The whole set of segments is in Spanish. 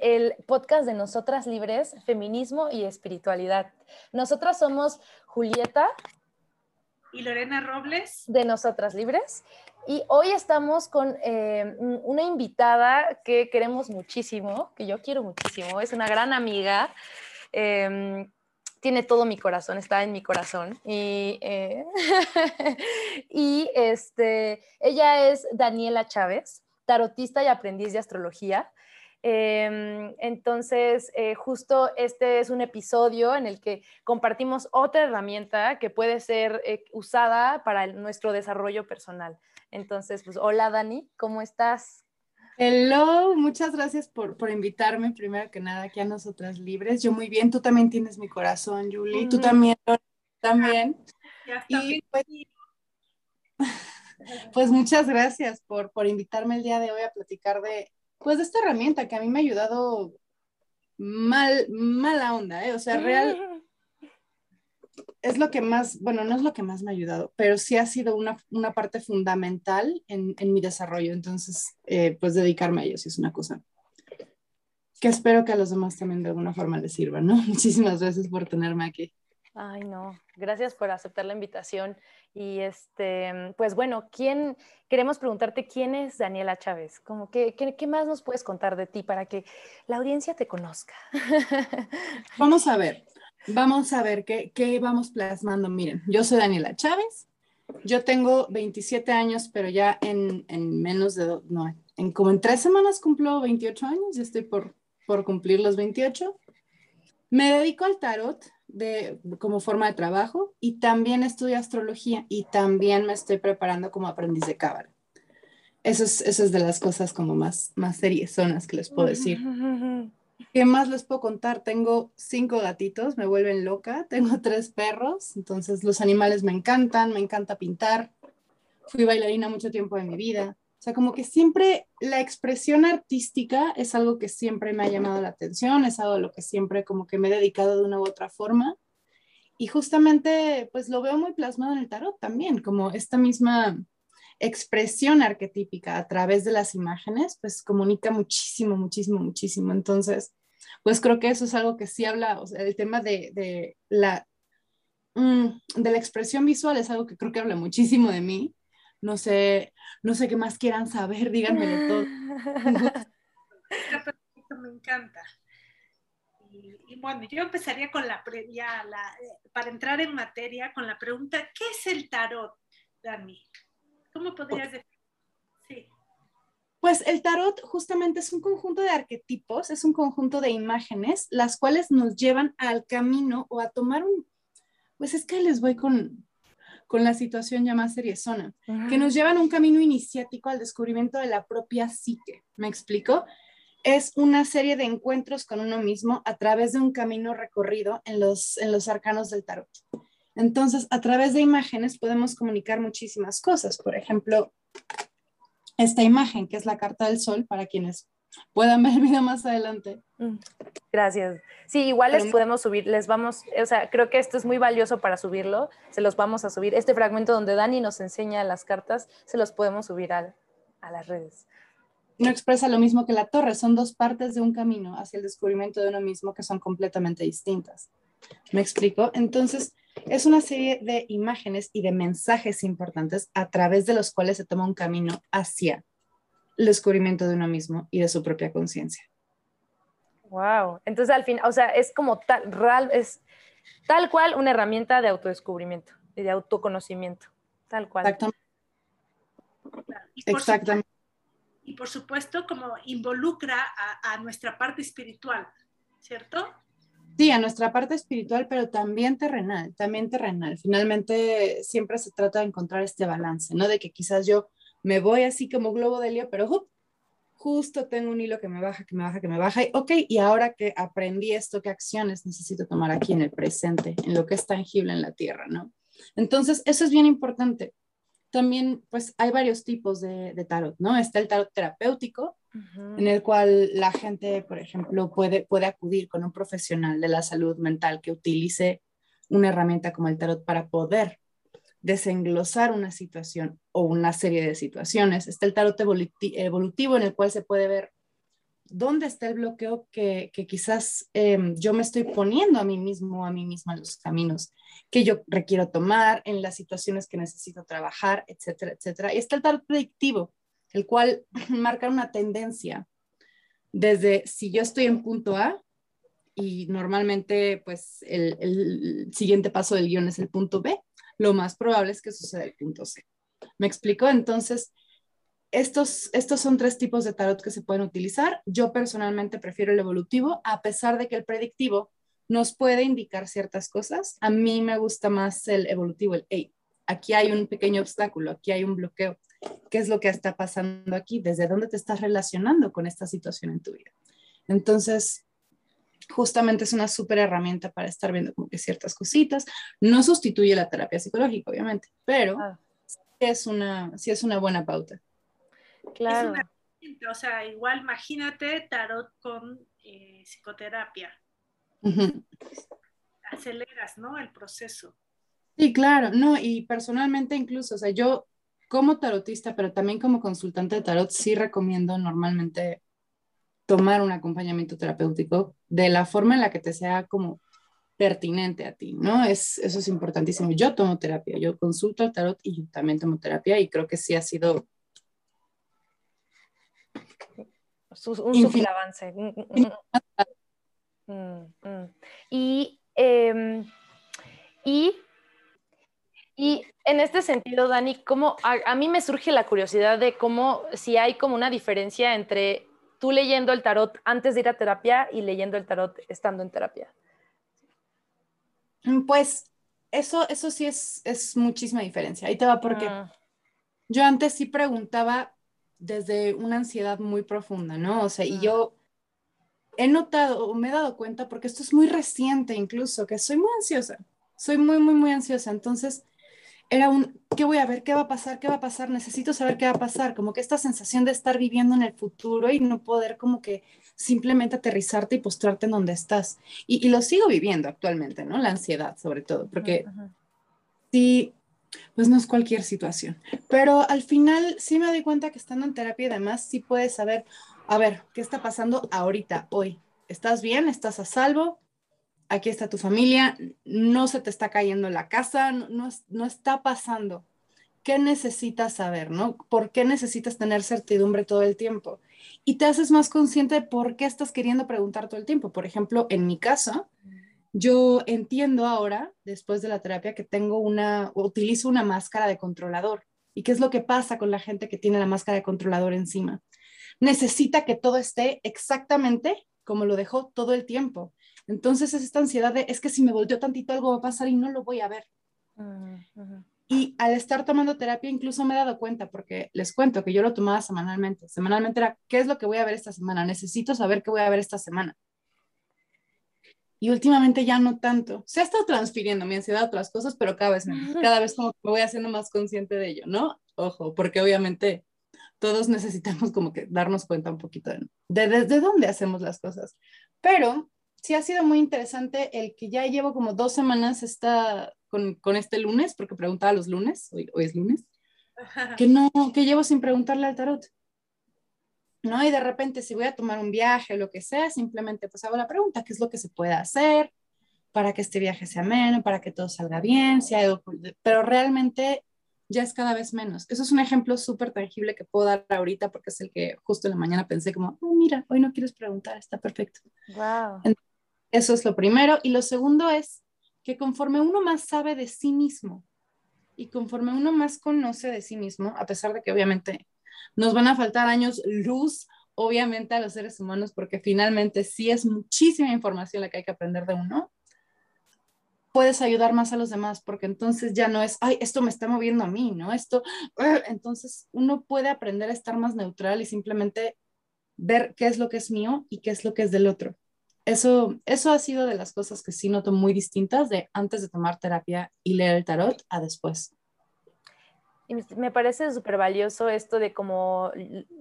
el podcast de Nosotras Libres, Feminismo y Espiritualidad. Nosotras somos Julieta y Lorena Robles de Nosotras Libres. Y hoy estamos con eh, una invitada que queremos muchísimo, que yo quiero muchísimo, es una gran amiga. Em, tiene todo mi corazón, está en mi corazón. Y, eh, y este, ella es Daniela Chávez, tarotista y aprendiz de astrología. Em, entonces, eh, justo este es un episodio en el que compartimos otra herramienta que puede ser eh, usada para nuestro desarrollo personal. Entonces, pues hola Dani, ¿cómo estás? Hello, muchas gracias por, por, invitarme, primero que nada, aquí a Nosotras Libres. Yo muy bien, tú también tienes mi corazón, Julie, tú también, también. y pues, pues, muchas gracias por, por invitarme el día de hoy a platicar de, pues, de esta herramienta que a mí me ha ayudado mal, mala onda, ¿eh? O sea, real, es lo que más, bueno, no es lo que más me ha ayudado, pero sí ha sido una, una parte fundamental en, en, mi desarrollo. Entonces, eh, pues dedicarme a ello es una cosa que espero que a los demás también de alguna forma les sirva, ¿no? Muchísimas gracias por tenerme aquí. Ay, no, gracias por aceptar la invitación. Y este, pues bueno, ¿quién, queremos preguntarte quién es Daniela Chávez? Como que, ¿qué, ¿Qué más nos puedes contar de ti para que la audiencia te conozca? Vamos a ver, Vamos a ver qué, qué vamos plasmando. Miren, yo soy Daniela Chávez, yo tengo 27 años, pero ya en, en menos de, no, en como en tres semanas cumplo 28 años, ya estoy por, por cumplir los 28. Me dedico al tarot de, como forma de trabajo y también estudio astrología y también me estoy preparando como aprendiz de cábala. Eso es, eso es de las cosas como más, más seriezonas que les puedo decir. ¿Qué más les puedo contar? Tengo cinco gatitos, me vuelven loca, tengo tres perros, entonces los animales me encantan, me encanta pintar. Fui bailarina mucho tiempo de mi vida. O sea, como que siempre la expresión artística es algo que siempre me ha llamado la atención, es algo a lo que siempre como que me he dedicado de una u otra forma. Y justamente, pues lo veo muy plasmado en el tarot también, como esta misma expresión arquetípica a través de las imágenes, pues comunica muchísimo, muchísimo, muchísimo. Entonces, pues creo que eso es algo que sí habla, el tema de, de la, mm, de la expresión visual es algo que creo que habla muchísimo de mí. No sé, no sé qué más quieran saber, díganmelo todo. me encanta. Y, bueno, yo empezaría con la, la, eh, para entrar en materia, con la pregunta, ¿qué es el tarot, Dani? ¿Cómo podrías decir? Sí. Pues el tarot justamente es un conjunto de arquetipos, es un conjunto de imágenes, las cuales nos llevan al camino o a tomar un, pues es que les voy con, con la situación ya más seriezona, que nos llevan un camino iniciático al descubrimiento de la propia psique. ¿Me explico? Es una serie de encuentros con uno mismo a través de un camino recorrido en los, en los arcanos del tarot. Entonces, a través de imágenes podemos comunicar muchísimas cosas. Por ejemplo, esta imagen, que es la carta del sol, para quienes puedan ver el video más adelante. Mm, gracias. Sí, igual les podemos subir, les vamos, o sea, creo que esto es muy valioso para subirlo, se los vamos a subir. Este fragmento donde Dani nos enseña las cartas, se los podemos subir a las redes. No expresa lo mismo que la torre, son dos partes de un camino hacia el descubrimiento de uno mismo que son completamente distintas. ¿Me explico? Entonces, es una serie de imágenes y de mensajes importantes a través de los cuales se toma un camino hacia el descubrimiento de uno mismo y de su propia conciencia. Wow. Entonces, al fin, o sea, es como tal, real, es tal cual una herramienta de autodescubrimiento y de autoconocimiento. Tal cual. Exactamente. Y Exactamente. y por supuesto, como involucra a nuestra parte espiritual, ¿cierto? Sí, a nuestra parte espiritual, pero también terrenal, también terrenal. Finalmente, siempre se trata de encontrar este balance, ¿no? De que quizás yo me voy así como globo de lío, pero justo tengo un hilo que me baja, que me baja, que me baja. Y, ok, y ahora que aprendí esto, ¿qué acciones necesito tomar aquí en el presente, en lo que es tangible en la tierra, ¿no? Entonces, eso es bien importante. También, pues, hay varios tipos de, de tarot, ¿no? Está el tarot terapéutico, en el cual la gente, por ejemplo, puede, puede acudir con un profesional de la salud mental que utilice una herramienta como el tarot para poder desenglosar una situación o una serie de situaciones. Está el tarot evolutivo en el cual se puede ver dónde está el bloqueo que, quizás em, yo me estoy poniendo a mí mismo, a mí misma en los caminos que yo requiero tomar, en las situaciones que necesito trabajar, etcétera, etcétera. Y está el tarot predictivo, el cual marca una tendencia desde si yo estoy en punto A y normalmente pues el, el siguiente paso del guion es el punto B, lo más probable es que suceda el punto C. ¿Me explico? Entonces, estos, estos son tres tipos de tarot que se pueden utilizar. Yo personalmente prefiero el evolutivo, a pesar de que el predictivo nos puede indicar ciertas cosas. A mí me gusta más el evolutivo, el hey, aquí hay un pequeño obstáculo, aquí hay un bloqueo. ¿Qué es lo que está pasando aquí? ¿Desde dónde te estás relacionando con esta situación en tu vida? Entonces, justamente es una súper herramienta para estar viendo como que ciertas cositas. No sustituye la terapia psicológica, obviamente, pero ah. es, una, sí es una buena pauta. Claro. o sea, igual imagínate tarot con eh, psicoterapia. Aceleras, ¿no? El proceso. Sí, claro, no, y personalmente incluso, o sea, yo como tarotista, pero también como consultante de tarot, sí recomiendo normalmente tomar un acompañamiento terapéutico de la forma en la que te sea como pertinente a ti, ¿no? Es, eso es importantísimo. Yo tomo terapia, yo consulto al tarot y yo también tomo terapia y creo que sí ha sido un super avance. Mm, mm. Y, em, y, y, en este sentido, Dani, ¿cómo, a, mí me surge la curiosidad de cómo, si hay como una diferencia entre tú leyendo el tarot antes de ir a terapia y leyendo el tarot estando en terapia. Mm, pues eso, eso sí es, es muchísima diferencia. Ahí te va porque ah. yo antes sí preguntaba desde una ansiedad muy profunda, ¿no? O sea, y ah. yo he notado, o me he dado cuenta, porque esto es muy reciente incluso, que soy muy ansiosa, soy muy, muy, muy ansiosa. Entonces, era un, ¿qué voy a ver? ¿Qué va a pasar? ¿Qué va a pasar? Necesito saber qué va a pasar. Como que esta sensación de estar viviendo en el futuro y no poder como que simplemente aterrizarte y postrarte en donde estás. Y, lo sigo viviendo actualmente, ¿no? La ansiedad sobre todo, porque sí, pues no es cualquier situación. Pero al final sí me doy cuenta que estando en terapia y demás, sí puedes saber, a ver, ¿qué está pasando ahorita, hoy? ¿Estás bien? ¿Estás a salvo? Aquí está tu familia, no se te está cayendo la casa, no, no, está pasando. ¿Qué necesitas saber, no? ¿Por qué necesitas tener certidumbre todo el tiempo? Y te haces más consciente de por qué estás queriendo preguntar todo el tiempo. Por ejemplo, en mi caso, yo entiendo ahora, después de la terapia, que tengo una, utilizo una máscara de controlador. ¿Y qué es lo que pasa con la gente que tiene la máscara de controlador encima? necesita que todo esté exactamente como lo dejó todo el tiempo. Entonces es esta ansiedad de, es que si me volteo tantito algo va a pasar y no lo voy a ver. Y al estar tomando terapia incluso me he dado cuenta, porque les cuento que yo lo tomaba semanalmente. Semanalmente era, ¿qué es lo que voy a ver esta semana? Necesito saber qué voy a ver esta semana. Y últimamente ya no tanto. Se ha estado transfiriendo mi ansiedad a otras cosas, pero cada vez menos. Cada vez como que me voy haciendo más consciente de ello, ¿no? Ojo, porque obviamente todos necesitamos como que darnos cuenta un poquito de, desde dónde hacemos las cosas. Pero sí ha sido muy interesante el que ya llevo como dos semanas esta, con, con este lunes, porque preguntaba los lunes, hoy, hoy es lunes, que no, que llevo sin preguntarle al tarot. ¿no? Y de repente si voy a tomar un viaje o lo que sea, simplemente pues hago la pregunta, ¿qué es lo que se puede hacer para que este viaje sea ameno, para que todo salga bien? Si hay pero realmente ya es cada vez menos. Eso es un ejemplo súper tangible que puedo dar ahorita porque es el que justo en la mañana pensé como, oh, mira, hoy no quieres preguntar, está perfecto. Wow. Eso es lo primero. Y lo segundo es que conforme uno más sabe de sí mismo y conforme uno más conoce de sí mismo, a pesar de que obviamente nos van a faltar años luz, obviamente a los seres humanos, porque finalmente sí es muchísima información la que hay que aprender de uno, puedes ayudar más a los demás, porque entonces ya no es, ay, esto me está moviendo a mí, ¿no? Esto, entonces uno puede aprender a estar más neutral y simplemente ver qué es lo que es mío y qué es lo que es del otro. Eso, eso ha sido de las cosas que sí noto muy distintas de antes de tomar terapia y leer el tarot a después. Me parece súper valioso esto de cómo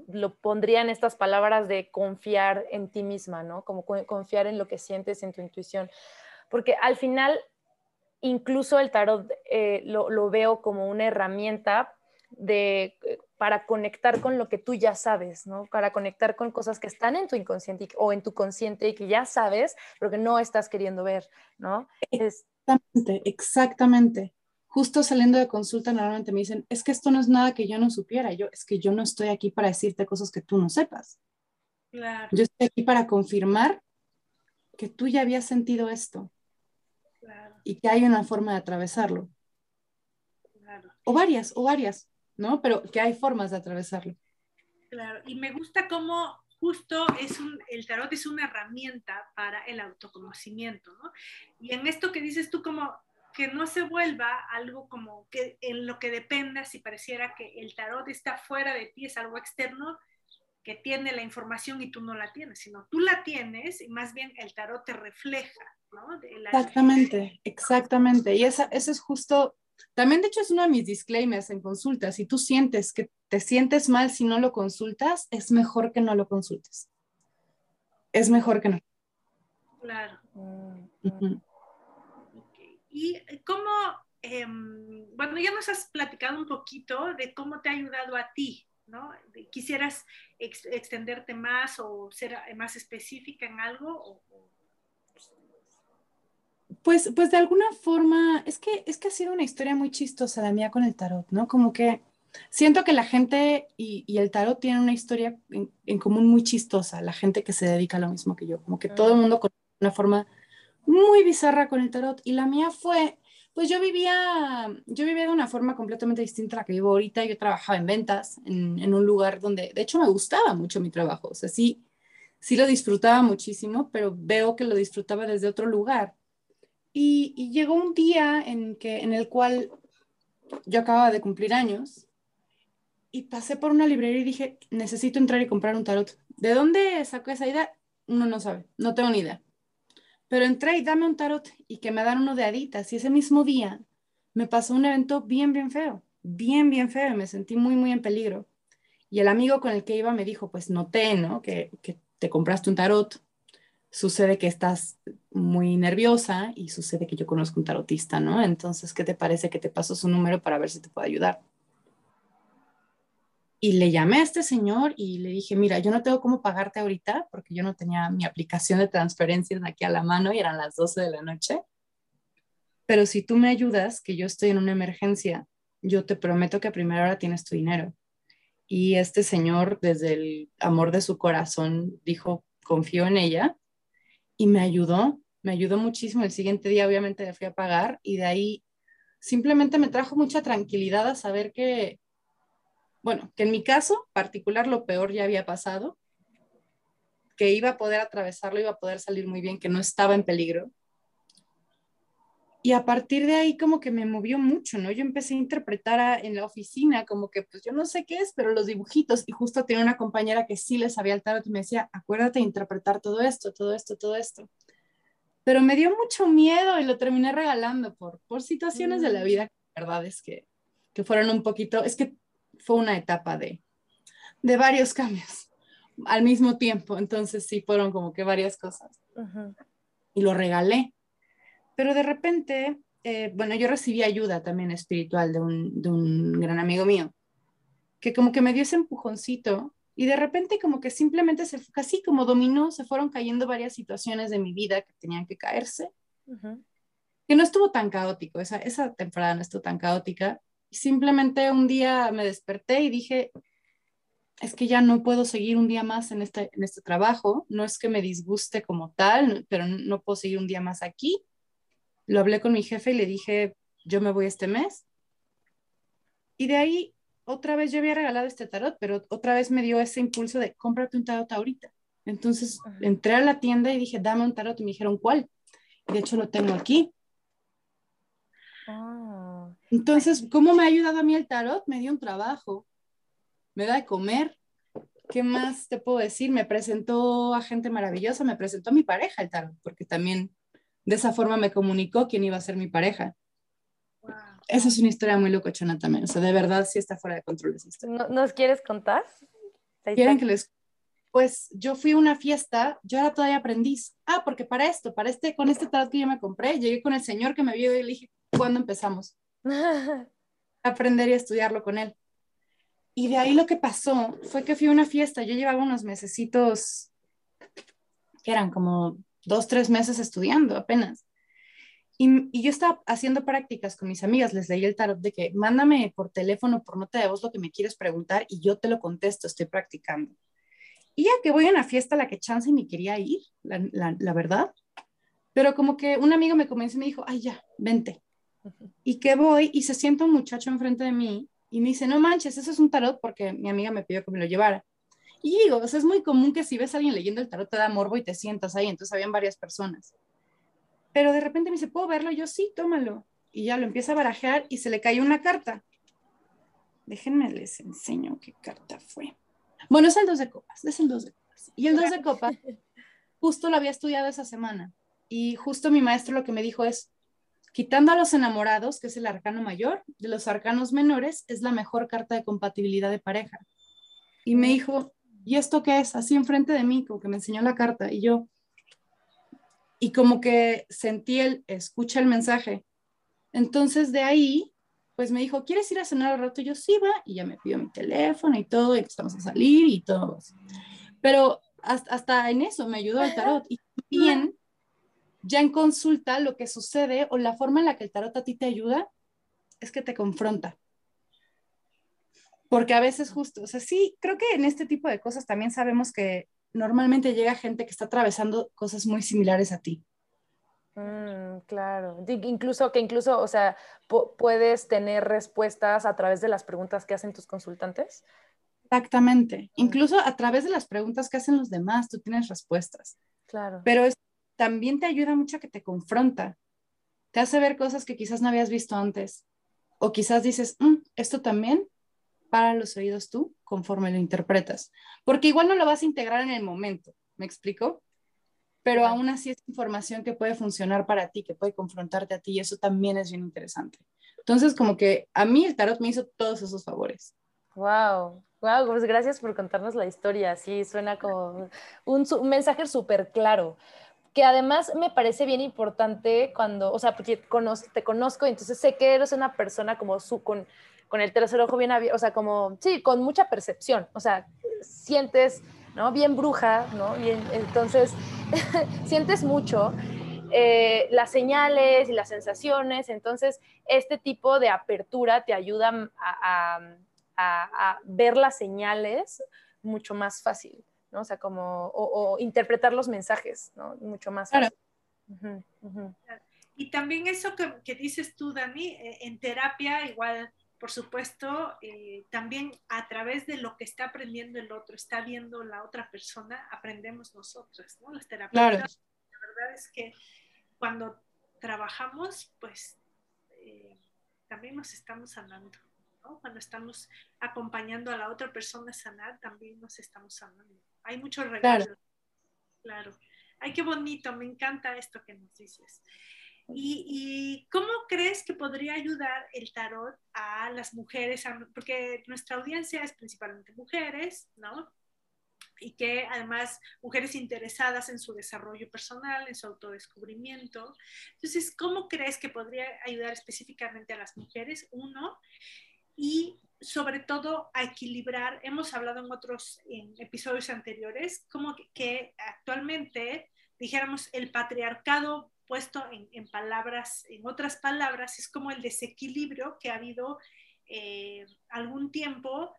lo pondría en estas palabras de confiar en ti misma, ¿no? Como confiar en lo que sientes, en tu intuición. Porque al final incluso el tarot eh, lo, veo como una herramienta de, eh, para conectar con lo que tú ya sabes, ¿no? Para conectar con cosas que están en tu inconsciente o en tu consciente y que ya sabes, pero que no estás queriendo ver, ¿no? Exactamente, exactamente. Justo saliendo de consulta, normalmente me dicen, es que esto no es nada que yo no supiera, yo, es que yo no estoy aquí para decirte cosas que tú no sepas. Claro. Yo estoy aquí para confirmar que tú ya habías sentido esto Claro, y que hay una forma de atravesarlo. claro, O varias, o varias, ¿no? Pero que hay formas de atravesarlo. claro. Y me gusta cómo justo es un, el tarot es una herramienta para el autoconocimiento, ¿no? Y en esto que dices tú, como que no se vuelva algo como que en lo que dependas si pareciera que el tarot está fuera de ti, es algo externo que tiene la información y tú no la tienes, sino tú la tienes y más bien el tarot te refleja, ¿no? La- Exactamente, exactamente. Y esa, eso es justo, también de hecho es uno de mis disclaimers en consultas. Si tú sientes que te sientes mal si no lo consultas, es mejor que no lo consultes. Es mejor que no. Claro. Y cómo, em, bueno, ya nos has platicado un poquito de cómo te ha ayudado a ti, ¿no? ¿Quisieras ex- extenderte más o ser eh, más específica en algo? O- o- Pues, pues de alguna forma, es que, es que ha sido una historia muy chistosa la mía con el tarot, ¿no? Como que siento que la gente y, y el tarot tienen una historia en, en común muy chistosa, la gente que se dedica a lo mismo que yo, como que todo el mundo con una forma muy bizarra con el tarot y la mía fue, pues yo vivía, yo vivía de una forma completamente distinta a la que vivo ahorita, yo trabajaba en ventas, en, en un lugar donde, de hecho me gustaba mucho mi trabajo, o sea, sí, sí lo disfrutaba muchísimo, pero veo que lo disfrutaba desde otro lugar. Y, llegó un día en, que, en el cual yo acababa de cumplir años y pasé por una librería y dije, necesito entrar y comprar un tarot. ¿De dónde sacó esa idea? Uno no sabe, no tengo ni idea. Pero entré y dame un tarot y que me dan uno de haditas. Y ese mismo día me pasó un evento bien, bien feo, bien, bien feo. Me sentí muy, muy en peligro. Y el amigo con el que iba me dijo, pues noté, ¿no? Que, que te compraste un tarot. Sucede que estás muy nerviosa y sucede que yo conozco un tarotista, ¿no? Entonces, ¿qué te parece que te paso su número para ver si te puedo ayudar? Y le llamé a este señor y le dije, mira, yo no tengo cómo pagarte ahorita porque yo no tenía mi aplicación de transferencias aquí a la mano y eran las 12 de la noche. Pero si tú me ayudas, que yo estoy en una emergencia, yo te prometo que a primera hora tienes tu dinero. Y este señor, desde el amor de su corazón, dijo, confío en ella y me ayudó, me ayudó muchísimo. El siguiente día obviamente le fui a pagar y de ahí simplemente me trajo mucha tranquilidad a saber que, bueno, que en mi caso particular lo peor ya había pasado, que iba a poder atravesarlo, iba a poder salir muy bien, que no estaba en peligro. Y a partir de ahí como que me movió mucho, ¿no? Yo empecé a interpretar en la oficina como que pues yo no sé qué es, pero los dibujitos y justo tenía una compañera que sí le sabía el tarot y me decía, acuérdate de interpretar todo esto, todo esto, todo esto. Pero me dio mucho miedo y lo terminé regalando por, por situaciones de la vida, la verdad es que, que fueron un poquito, es que fue una etapa de, de varios cambios al mismo tiempo, entonces sí fueron como que varias cosas. Y lo regalé. Pero de repente, eh, bueno, yo recibí ayuda también espiritual de un, de un gran amigo mío, que como que me dio ese empujoncito y de repente como que simplemente se, casi como dominó, se fueron cayendo varias situaciones de mi vida que tenían que caerse, que no estuvo tan caótico, esa, esa temporada no estuvo tan caótica. Simplemente un día me desperté y dije, es que ya no puedo seguir un día más en este, en este trabajo, no es que me disguste como tal, pero no puedo seguir un día más aquí. Lo hablé con mi jefe y le dije, yo me voy este mes. Y de ahí, otra vez yo había regalado este tarot, pero otra vez me dio ese impulso de, cómprate un tarot ahorita. Entonces Ajá. entré a la tienda y dije, dame un tarot y me dijeron, ¿cuál? De hecho lo tengo aquí. Ah, Entonces, ¿cómo me ha ayudado a mí el tarot? Me dio un trabajo, me da de comer. ¿Qué más te puedo decir? Me presentó a gente maravillosa, me presentó a mi pareja el tarot, porque también de esa forma me comunicó quién iba a ser mi pareja. Esa es una historia muy locochona también, o sea, de verdad sí está fuera de control esa historia. ¿no- ¿Nos quieres contar? ¿Quieren que les...? Pues yo fui a una fiesta, yo era todavía aprendiz. Ah, porque para esto, para este, con este tarot que yo me compré, llegué con el señor que me vio y le dije, ¿cuándo empezamos? aprender y estudiarlo con él. Y de ahí lo que pasó fue que fui a una fiesta, yo llevaba unos mesecitos, que eran como dos, tres meses estudiando apenas. Y, y, yo estaba haciendo prácticas con mis amigas, les leí el tarot de que mándame por teléfono, por nota de voz lo que me quieres preguntar y yo te lo contesto, estoy practicando. Y ya que voy a una fiesta a la que chance ni quería ir, la, la, la verdad, pero como que un amigo me convenció y me dijo, ay ya, vente. Y que voy y se sienta un muchacho enfrente de mí y me dice, no manches, eso es un tarot porque mi amiga me pidió que me lo llevara. Y digo, o sea, es muy común que si ves a alguien leyendo el tarot te da morbo y te sientas ahí, entonces habían varias personas. Pero de repente me dice, ¿puedo verlo? yo sí, tómalo. Y ya lo empieza a barajear y se le cayó una carta. Déjenme les enseño qué carta fue. Bueno, es el dos de copas, es el dos de copas. Y el dos de copas, justo lo había estudiado esa semana. Y justo mi maestro lo que me dijo es, quitando a los enamorados, que es el arcano mayor, de los arcanos menores, es la mejor carta de compatibilidad de pareja. Y me dijo, ¿y esto qué es? Así enfrente de mí, como que me enseñó la carta. Y yo, y como que sentí el, escucha el mensaje. Entonces de ahí, pues me dijo, ¿quieres ir a cenar al rato? Y yo sí, va, y ya me pidió mi teléfono y todo, y empezamos a salir y todo. Pero hasta, hasta en eso me ayudó el tarot. Y bien, ya en consulta lo que sucede o la forma en la que el tarot a ti te ayuda es que te confronta. Porque a veces justo, o sea, sí, creo que en este tipo de cosas también sabemos que normalmente llega gente que está atravesando cosas muy similares a ti. Mm, claro, incluso que incluso, o sea, puedes tener respuestas a través de las preguntas que hacen tus consultantes. Exactamente, mm. incluso a través de las preguntas que hacen los demás, tú tienes respuestas. Claro. Pero también te ayuda mucho a que te confronta, te hace ver cosas que quizás no habías visto antes, o quizás dices, mm, esto también para los oídos tú conforme lo interpretas. Porque igual no lo vas a integrar en el momento, ¿me explico? Pero aún así es información que puede funcionar para ti, que puede confrontarte a ti y eso también es bien interesante. Entonces, como que a mí el tarot me hizo todos esos favores. Wow, wow, pues gracias por contarnos la historia. Sí, suena como un, un mensaje súper claro que además me parece bien importante cuando, o sea, porque te conozco y entonces sé que eres una persona como su, con, con el tercer ojo bien abierto, o sea, como, sí, con mucha percepción, o sea, sientes, ¿no? Bien bruja, ¿no? Bien, entonces, sientes mucho eh, las señales y las sensaciones, entonces, este tipo de apertura te ayuda a, a, ver las señales mucho más fácil, ¿no? O sea, como, o, interpretar los mensajes, ¿no? Mucho más fácil. Y también eso que, que dices tú, Dani, eh, en terapia igual por supuesto, eh, también a través de lo que está aprendiendo el otro, está viendo la otra persona, aprendemos nosotros, ¿no? Las terapeutas. La verdad es que cuando trabajamos, pues eh, también nos estamos sanando, ¿no? Cuando estamos acompañando a la otra persona a sanar, también nos estamos sanando. Hay muchos regalos. Claro. claro. Ay, qué bonito, me encanta esto que nos dices. ¿Y, cómo crees que podría ayudar el tarot a las mujeres? Porque nuestra audiencia es principalmente mujeres, ¿no? Y que además mujeres interesadas en su desarrollo personal, en su autodescubrimiento. Entonces, ¿cómo crees que podría ayudar específicamente a las mujeres? Uno, y sobre todo a equilibrar, hemos hablado en otros episodios anteriores, como que actualmente dijéramos el patriarcado puesto en, palabras, en otras palabras, es como el desequilibrio que ha habido eh, algún tiempo,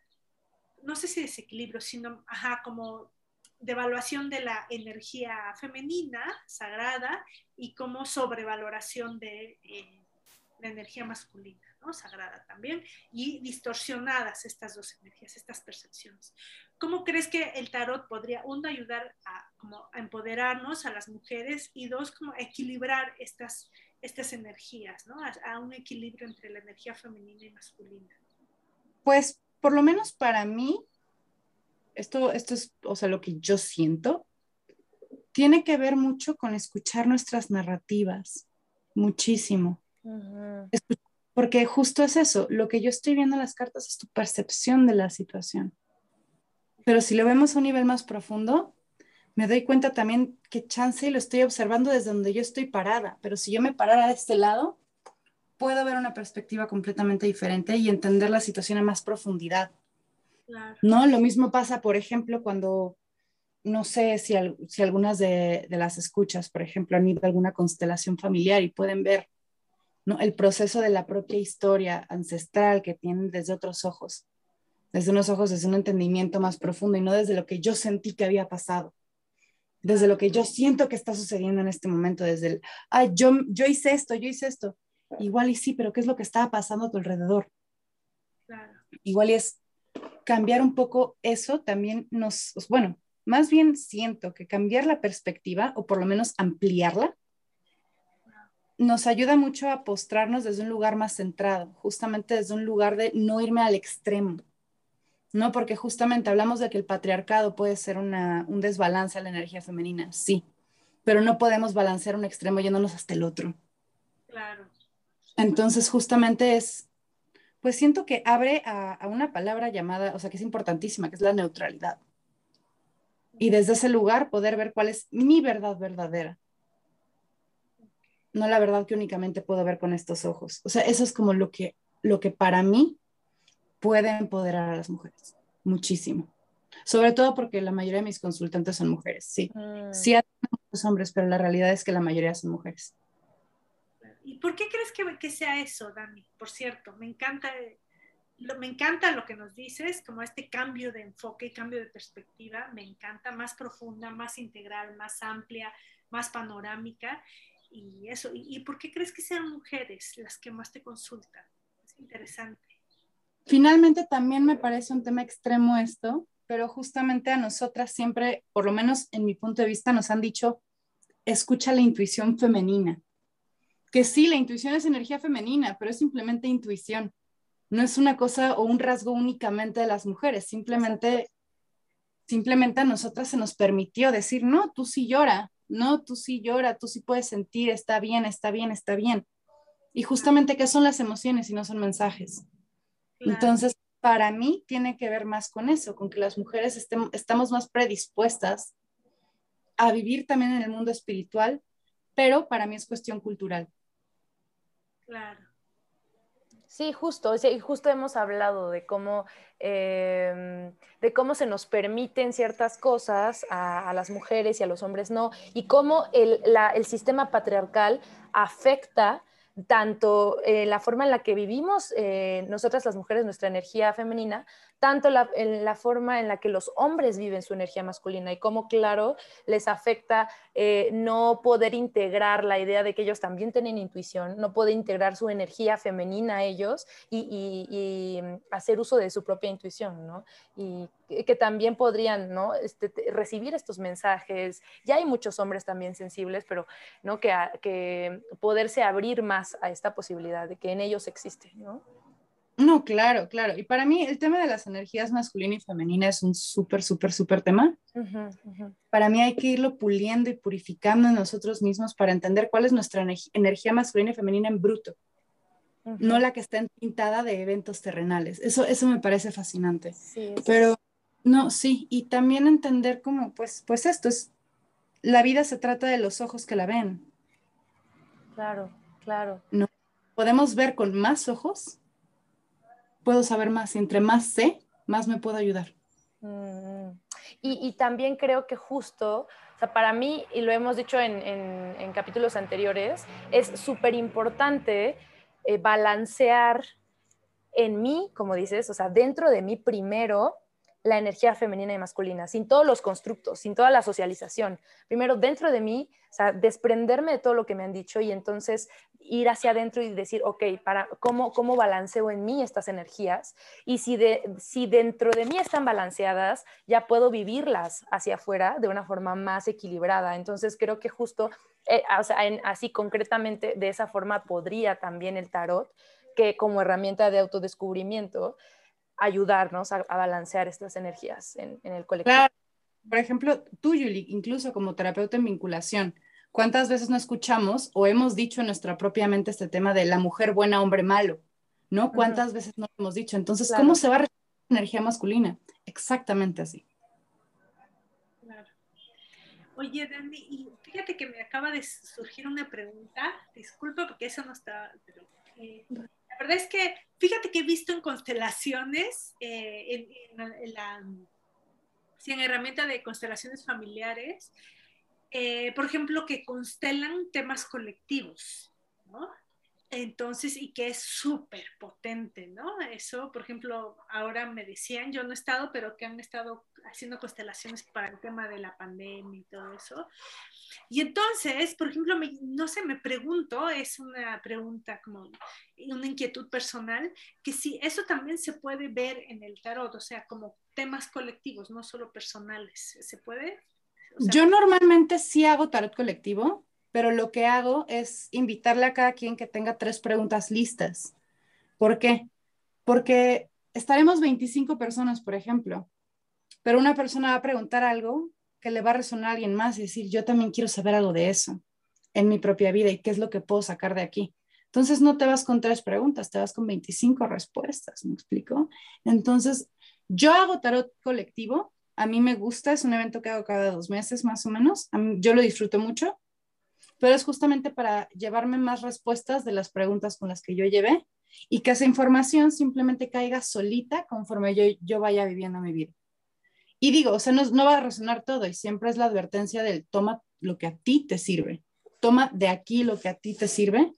no sé si desequilibrio, sino, ajá, como devaluación de la energía femenina, sagrada, y como sobrevaloración de eh, la energía masculina. Sagrada también, y distorsionadas estas dos energías, estas percepciones. ¿Cómo crees que el tarot podría, uno, ayudar a, como, a empoderarnos a las mujeres y dos, como equilibrar estas, estas energías, ¿no? A, un equilibrio entre la energía femenina y masculina? Pues, por lo menos para mí, esto, esto es, o sea, lo que yo siento, tiene que ver mucho con escuchar nuestras narrativas, muchísimo. Porque justo es eso, lo que yo estoy viendo en las cartas es tu percepción de la situación. Pero si lo vemos a un nivel más profundo, me doy cuenta también que chance lo estoy observando desde donde yo estoy parada, pero si yo me parara de este lado, puedo ver una perspectiva completamente diferente y entender la situación a más profundidad. ¿No? Lo mismo pasa, por ejemplo, cuando, no sé si, si algunas de, de, las escuchas, por ejemplo, han ido a alguna constelación familiar y pueden ver ¿no? el proceso de la propia historia ancestral que tienen desde otros ojos, desde unos ojos, desde un entendimiento más profundo y no desde lo que yo sentí que había pasado desde lo que yo siento que está sucediendo en este momento, desde el, ay, yo, yo hice esto, yo hice esto. Igual y sí, pero ¿qué es lo que estaba pasando a tu alrededor? Claro. Igual y es cambiar un poco eso también nos, bueno, más bien siento que cambiar la perspectiva o por lo menos ampliarla nos ayuda mucho a postrarnos desde un lugar más centrado, justamente desde un lugar de no irme al extremo, ¿no? Porque justamente hablamos de que el patriarcado puede ser un desbalance a la energía femenina, sí, pero no podemos balancear un extremo yéndonos hasta el otro. Claro. Entonces, justamente es, pues siento que abre a, a una palabra llamada, o sea, que es importantísima, que es la neutralidad. Y desde ese lugar poder ver cuál es mi verdad verdadera. No la verdad que únicamente puedo ver con estos ojos. O sea, eso es como lo que, lo que para mí puede empoderar a las mujeres, muchísimo. Sobre todo porque la mayoría de mis consultantes son mujeres, sí. Mm. Sí hay muchos hombres, pero la realidad es que la mayoría son mujeres. ¿Y por qué crees que, que sea eso, Dani? Por cierto, me encanta, lo, me encanta lo que nos dices, como este cambio de enfoque, cambio de perspectiva, me encanta, más profunda, más integral, más amplia, más panorámica. Y eso, ¿y, por qué crees que sean mujeres las que más te consultan? Es interesante. Finalmente también me parece un tema extremo esto, pero justamente a nosotras siempre, por lo menos en mi punto de vista, nos han dicho, escucha la intuición femenina. Que sí, la intuición es energía femenina, pero es simplemente intuición. No es una cosa o un rasgo únicamente de las mujeres, simplemente, simplemente a nosotras se nos permitió decir, no, tú sí llora, no, tú sí llora, tú sí puedes sentir, está bien, está bien, está bien. Y justamente, ¿qué son las emociones si no son mensajes? Entonces, para mí tiene que ver más con eso, con que las mujeres estamos más predispuestas a vivir también en el mundo espiritual, pero para mí es cuestión cultural. Claro. Sí, justo, justo hemos hablado de cómo, em, de cómo se nos permiten ciertas cosas a, las mujeres y a los hombres no, y cómo el, el sistema patriarcal afecta tanto eh, la forma en la que vivimos eh, nosotras las mujeres nuestra energía femenina, tanto la, en la forma en la que los hombres viven su energía masculina y cómo, claro, les afecta eh, no poder integrar la idea de que ellos también tienen intuición, no poder integrar su energía femenina a ellos y, mm, hacer uso de su propia intuición, ¿no? Y que también podrían ¿no? Este, recibir estos mensajes. Ya hay muchos hombres también sensibles, pero ¿no? que, que poderse abrir más a esta posibilidad de que en ellos existe. ¿no? No, claro, claro. Y para mí el tema de las energías masculina y femenina es un súper, súper, súper tema. Para mí hay que irlo puliendo y purificando en nosotros mismos para entender cuál es nuestra energía masculina y femenina en bruto, no la que está pintada de eventos terrenales. Eso, eso me parece fascinante. Sí, Pero no, sí, y también entender cómo, pues, pues esto es, la vida se trata de los ojos que la ven. Claro, claro. No, podemos ver con más ojos puedo saber más entre más sé, más me puedo ayudar. Mm. Y, también creo que justo, o sea, para mí, y lo hemos dicho en, capítulos anteriores, es súper importante eh, balancear en mí, como dices, o sea, dentro de mí primero, la energía femenina y masculina, sin todos los constructos, sin toda la socialización. Primero, dentro de mí, o desprenderme de todo lo que me han dicho y entonces ir hacia adentro y decir, ok, para, ¿cómo, ¿cómo balanceo en mí estas energías? Y si, de, si dentro de mí están balanceadas, ya puedo vivirlas hacia afuera de una forma más equilibrada. Entonces, creo que justo, eh, así concretamente, de esa forma podría también el tarot, que como herramienta de autodescubrimiento, ayudarnos a, balancear estas energías en, el colectivo. Claro. Por ejemplo, tú, Yuli, incluso como terapeuta en vinculación, ¿cuántas veces no escuchamos o hemos dicho en nuestra propia mente este tema de la mujer buena, hombre malo? ¿No? ¿Cuántas veces no lo hemos dicho? Entonces, ¿cómo se va a la energía masculina? Exactamente así. Claro. Oye, Dani, y fíjate que me acaba de surgir una pregunta, disculpa porque eso no está, pero, eh, La verdad es que, fíjate que he visto en constelaciones, eh, en, la en herramienta de constelaciones familiares, eh, por ejemplo, que constelan temas colectivos, ¿no? Entonces, y que es súper potente, ¿no? Eso, por ejemplo, ahora me decían, yo no he estado, pero que han estado haciendo constelaciones para el tema de la pandemia y todo eso. Y entonces, por ejemplo, no sé, me pregunto, es una pregunta como una inquietud personal, que si eso también se puede ver en el tarot, o sea, como temas colectivos, no solo personales, ¿se puede? yo normalmente sí hago tarot colectivo, pero lo que hago es invitarle a cada quien que tenga tres preguntas listas. ¿Por qué? Porque estaremos 25 personas, por ejemplo, pero una persona va a preguntar algo que le va a resonar a alguien más y decir, yo también quiero saber algo de eso en mi propia vida y qué es lo que puedo sacar de aquí. Entonces no te vas con tres preguntas, te vas con 25 respuestas, ¿me explico? Entonces, yo hago tarot colectivo, a mí me gusta, es un evento que hago cada dos meses más o menos, yo lo disfruto mucho, pero es justamente para llevarme más respuestas de las preguntas con las que yo llevé y que esa información simplemente caiga solita conforme yo, yo vaya viviendo mi vida. Y digo, o sea, no, no va a resonar todo y siempre es la advertencia del toma lo que a ti te sirve, toma de aquí lo que a ti te sirve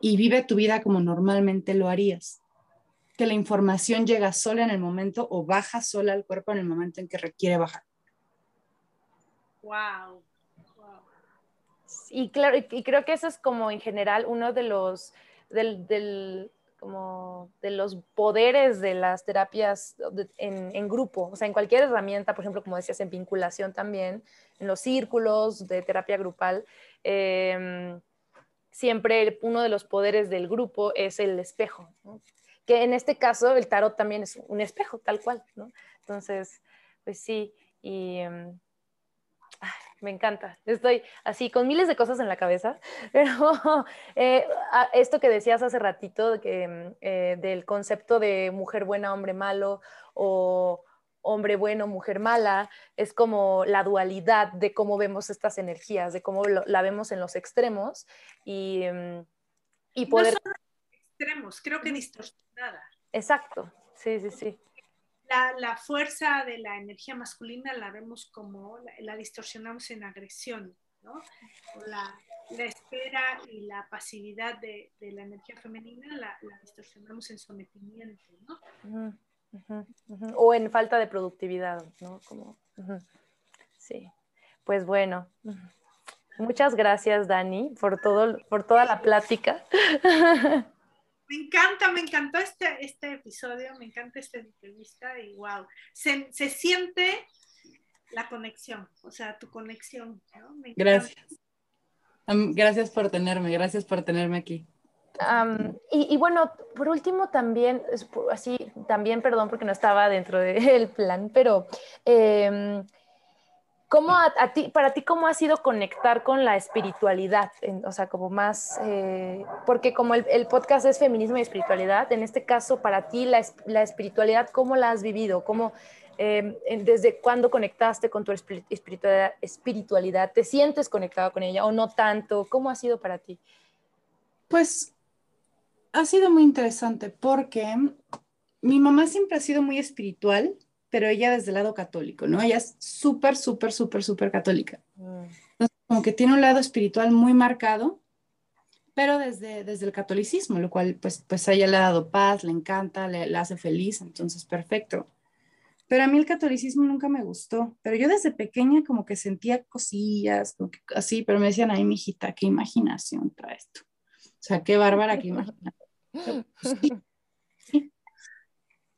y vive tu vida como normalmente lo harías. Que la información llega sola en el momento o baja sola al cuerpo en el momento en que requiere bajar. Wow. Y, claro, y creo que eso es como en general uno de los, del, como de los poderes de las terapias en, grupo, o sea, en cualquier herramienta, por ejemplo, como decías, en vinculación también, en los círculos de terapia grupal, em, siempre uno de los poderes del grupo es el espejo, que en este caso el tarot también es un espejo, tal cual. Entonces, pues sí, y... Me encanta. Estoy así con miles de cosas en la cabeza, pero eh, esto que decías hace ratito que, eh, del concepto de mujer buena, hombre malo o hombre bueno, mujer mala, es como la dualidad de cómo vemos estas energías, de cómo la vemos en los extremos y, mm, y poder... No extremos, creo que distorsionada. Exacto, sí, sí, sí la, fuerza de la energía masculina la vemos como, la, distorsionamos en agresión, ¿no? la, espera y la pasividad de, la energía femenina la, distorsionamos en sometimiento, ¿no? O en falta de productividad, ¿no? Como, sí. Pues bueno, muchas gracias, Dani, por, todo, por toda la plática. Me encanta, me encantó este, este episodio, me encanta esta entrevista y wow, se, siente la conexión, o sea, tu conexión. gracias. gracias por tenerme, gracias por tenerme aquí. y, bueno, por último también, así, también perdón porque no estaba dentro del plan, pero em, ¿Cómo a, ti, para ti, cómo ha sido conectar con la espiritualidad? o sea, como más, eh, porque como el, podcast es feminismo y espiritualidad, en este caso, para ti, la, la espiritualidad, ¿cómo la has vivido? ¿Cómo, em, desde cuándo conectaste con tu espiritualidad, espiritualidad? ¿Te sientes conectado con ella o no tanto? ¿Cómo ha sido para ti? Pues ha sido muy interesante porque mi mamá siempre ha sido muy espiritual pero ella desde el lado católico, ¿no? Ella es súper, súper, súper, súper católica. Mm. Entonces, como que tiene un lado espiritual muy marcado, pero desde, desde el catolicismo, lo cual pues, pues a ella le ha dado paz, le encanta, le, hace feliz, entonces perfecto. Pero a mí el catolicismo nunca me gustó, pero yo desde pequeña como que sentía cosillas, como que así, pero me decían, ay, mijita, qué imaginación trae esto. O sea, qué bárbara, qué imaginación. Pues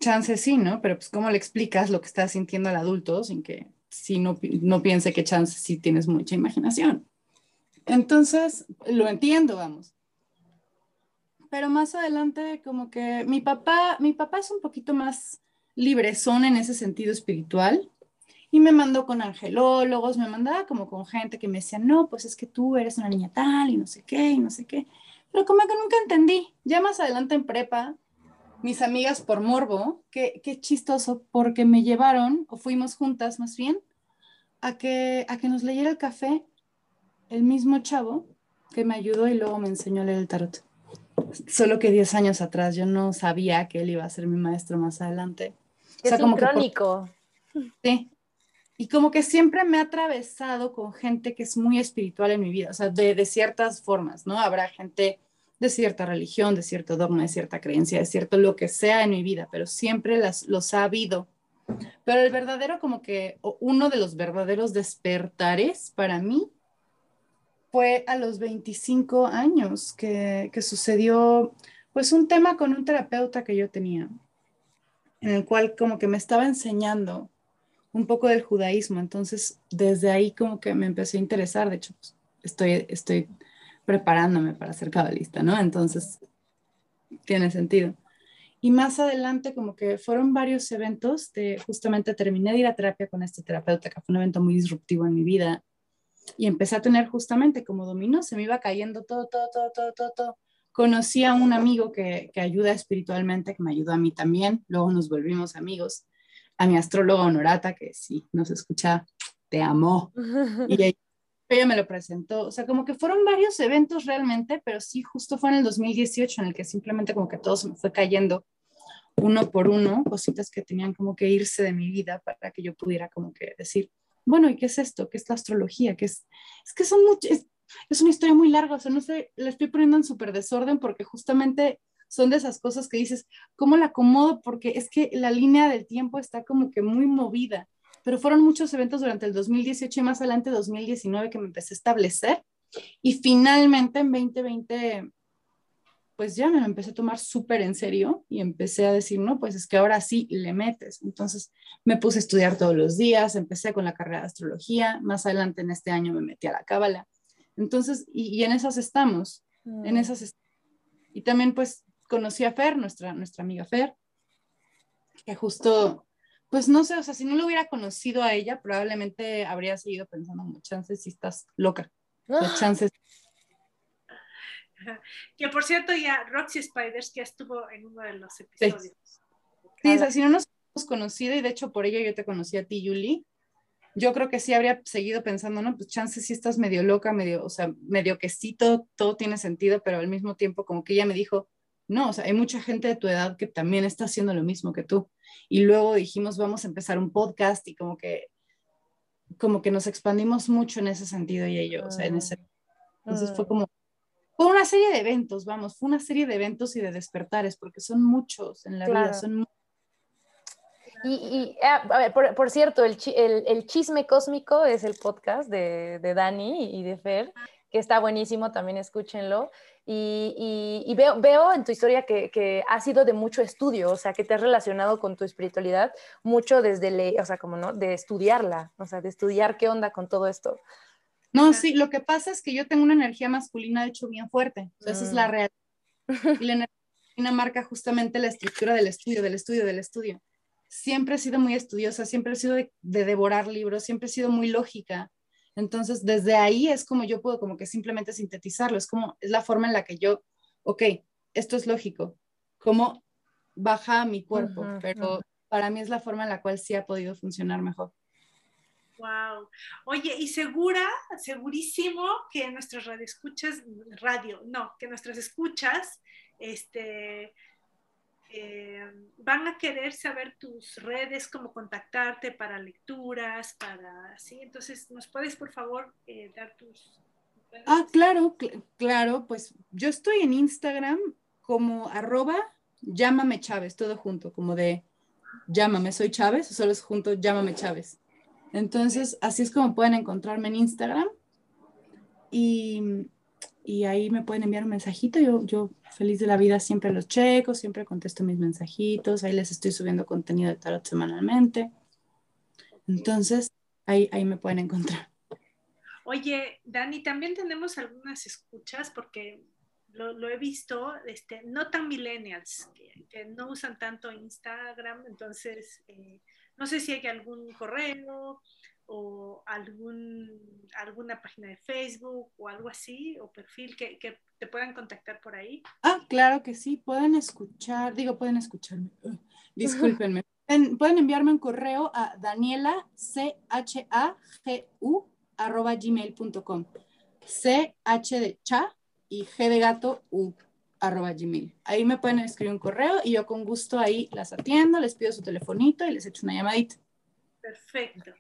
chance sí, ¿no? Pero pues cómo le explicas lo que está sintiendo el adulto sin que si no, no piense que chance sí tienes mucha imaginación. Entonces, lo entiendo, vamos. Pero más adelante, como que mi papá, mi papá es un poquito más librezón en ese sentido espiritual y me mandó con angelólogos, me mandaba como con gente que me decía, no, pues es que tú eres una niña tal y no sé qué y no sé qué. Pero como que nunca entendí. Ya más adelante en prepa, mis amigas por morbo, qué, qué chistoso, porque me llevaron, o fuimos juntas más bien, a que, a que nos leyera el café el mismo chavo que me ayudó y luego me enseñó a leer el tarot. Solo que 10 años atrás yo no sabía que él iba a ser mi maestro más adelante. Es o sea, como crónico. sí. Y como que siempre me ha atravesado con gente que es muy espiritual en mi vida, o sea, de, de ciertas formas, ¿no? Habrá gente de cierta religión, de cierto dogma, de cierta creencia, de cierto lo que sea en mi vida, pero siempre las, los ha habido. Pero el verdadero, como que uno de los verdaderos despertares para mí fue a los 25 años que, que sucedió pues un tema con un terapeuta que yo tenía, en el cual como que me estaba enseñando un poco del judaísmo. Entonces, desde ahí como que me empecé a interesar. De hecho, pues, estoy, estoy preparándome para ser cabalista, ¿no? Entonces, tiene sentido. Y más adelante, como que fueron varios eventos de justamente terminé de ir a terapia con este terapeuta, que fue un evento muy disruptivo en mi vida. Y empecé a tener justamente como dominó, se me iba cayendo todo, todo, todo, todo, todo, todo conocí a un amigo que, que, ayuda espiritualmente, que me ayudó a mí también, luego nos volvimos amigos, a mi astróloga Honorata, que sí, nos escucha, te amó, y ella, me lo presentó, o sea, como que fueron varios eventos realmente, pero sí, justo fue en el 2018 en el que simplemente como que todo se me fue cayendo uno por uno, cositas que tenían como que irse de mi vida para que yo pudiera como que decir, bueno, ¿y qué es esto? ¿Qué es la astrología? ¿Qué es? Es que son muchos, es una historia muy larga, o sea, no sé, la estoy poniendo en súper desorden porque justamente son de esas cosas que dices, ¿cómo la acomodo? Porque es que la línea del tiempo está como que muy movida, pero fueron muchos eventos durante el 2018 y más adelante 2019 que me empecé a establecer y finalmente en 2020 pues ya me lo empecé a tomar súper en serio y empecé a decir, no, pues es que ahora sí le metes. Entonces me puse a estudiar todos los días, empecé con la carrera de astrología, más adelante en este año me metí a la cábala entonces, y, en esas estamos, en mm. esas Y también pues conocí a Fer, nuestra, nuestra amiga Fer, que justo, pues no sé, o sea, si no lo hubiera conocido a ella, probablemente habría seguido pensando, chances si estás loca, ¡Ah! chances. Que por cierto, ya Roxy Spiders, que estuvo en uno de los episodios. Sí, o sea, si no nos hemos conocido, y de hecho por ello yo te conocí a ti, Julie, yo creo que sí habría seguido pensando, no, pues chance si estás medio loca, medio, o sea, medio que sí, todo, tiene sentido, pero al mismo tiempo como que ella me dijo, no, o sea, hay mucha gente de tu edad que también está haciendo lo mismo que tú. Y luego dijimos, vamos a empezar un podcast y como que, como que nos expandimos mucho en ese sentido y ello, o sea, en ese... Ah. Entonces fue ah. como, fue una serie de eventos, vamos, fue una serie de eventos y de despertares, porque son muchos en la vida, son y, ah, a ver, por, cierto, el, el, Chisme Cósmico es el podcast de, de, Dani y de Fer, que está buenísimo, también escúchenlo. Y, y veo, veo, en tu historia que, que, ha sido de mucho estudio, o sea, que te has relacionado con tu espiritualidad mucho desde, le, o sea, como no, de estudiarla, o sea, de estudiar qué onda con todo esto. No, sí, lo que pasa es que yo tengo una energía masculina, de hecho, bien fuerte. O sea, esa es la mm. realidad. Y la energía masculina marca justamente la estructura del estudio, del estudio, del estudio siempre he sido muy estudiosa, siempre he sido de, devorar libros, siempre he sido muy lógica. Entonces, desde ahí es como yo puedo como que simplemente sintetizarlo, es como, es la forma en la que yo, ok, esto es lógico, cómo baja mi cuerpo, pero para mí es la forma en la cual sí ha podido funcionar mejor. Wow. Oye, y segura, segurísimo que nuestras radioescuchas, radio, no, que nuestras escuchas, este, eh, van a querer saber tus redes, cómo contactarte para lecturas, para, ¿sí? Entonces, ¿nos puedes, por favor, eh, dar tus... Ah, claro, claro, pues yo estoy en Instagram como arroba llámame Chávez, todo junto, como de llámame, soy Chávez, solo es junto, llámame Chávez. Entonces, así es como pueden encontrarme en Instagram. Y y ahí me pueden enviar un mensajito. Yo, yo feliz de la vida siempre los checo, siempre contesto mis mensajitos. Ahí les estoy subiendo contenido de tarot semanalmente. Entonces, ahí, ahí me pueden encontrar. Oye, Dani, también tenemos algunas escuchas porque lo, lo he visto, este, no tan millennials, que, no usan tanto Instagram, entonces eh, no sé si hay algún correo o algún, alguna página de Facebook o algo así, o perfil que, que, te puedan contactar por ahí? Ah, claro que sí, pueden escuchar, digo, pueden escucharme, discúlpenme. Pueden, enviarme un correo a daniela, c h a g u arroba gmail.com. C, H de cha y G de gato, U. arroba gmail. Ahí me pueden escribir un correo y yo con gusto ahí las atiendo, les pido su telefonito y les echo una llamadita. Perfecto,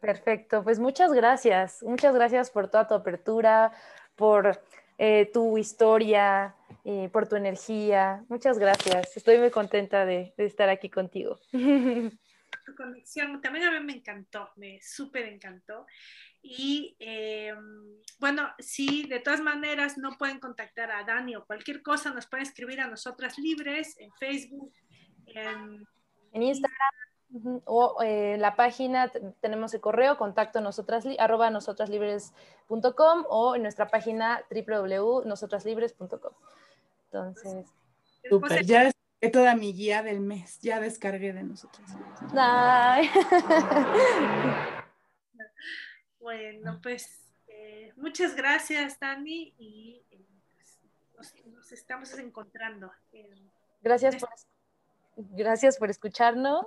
perfecto. Pues muchas gracias. Muchas gracias por toda tu apertura, por eh, tu historia, eh, por tu energía. Muchas gracias. Estoy muy contenta de, de estar aquí contigo. Tu conexión también a mí me encantó, me súper encantó. Y eh, bueno, si de todas maneras no pueden contactar a Dani o cualquier cosa, nos pueden escribir a nosotras libres en Facebook, en, en Instagram. O eh, la página, tenemos el correo, contacto nosotras, arroba nosotraslibres.com o en nuestra página www.nosotraslibres.com. Entonces. Super, ya descargué toda mi guía del mes, ya descargué de nosotras. Ay. Bueno, pues eh, muchas gracias, Dani, y eh, pues, nos, nos, estamos encontrando. gracias, por, gracias por escucharnos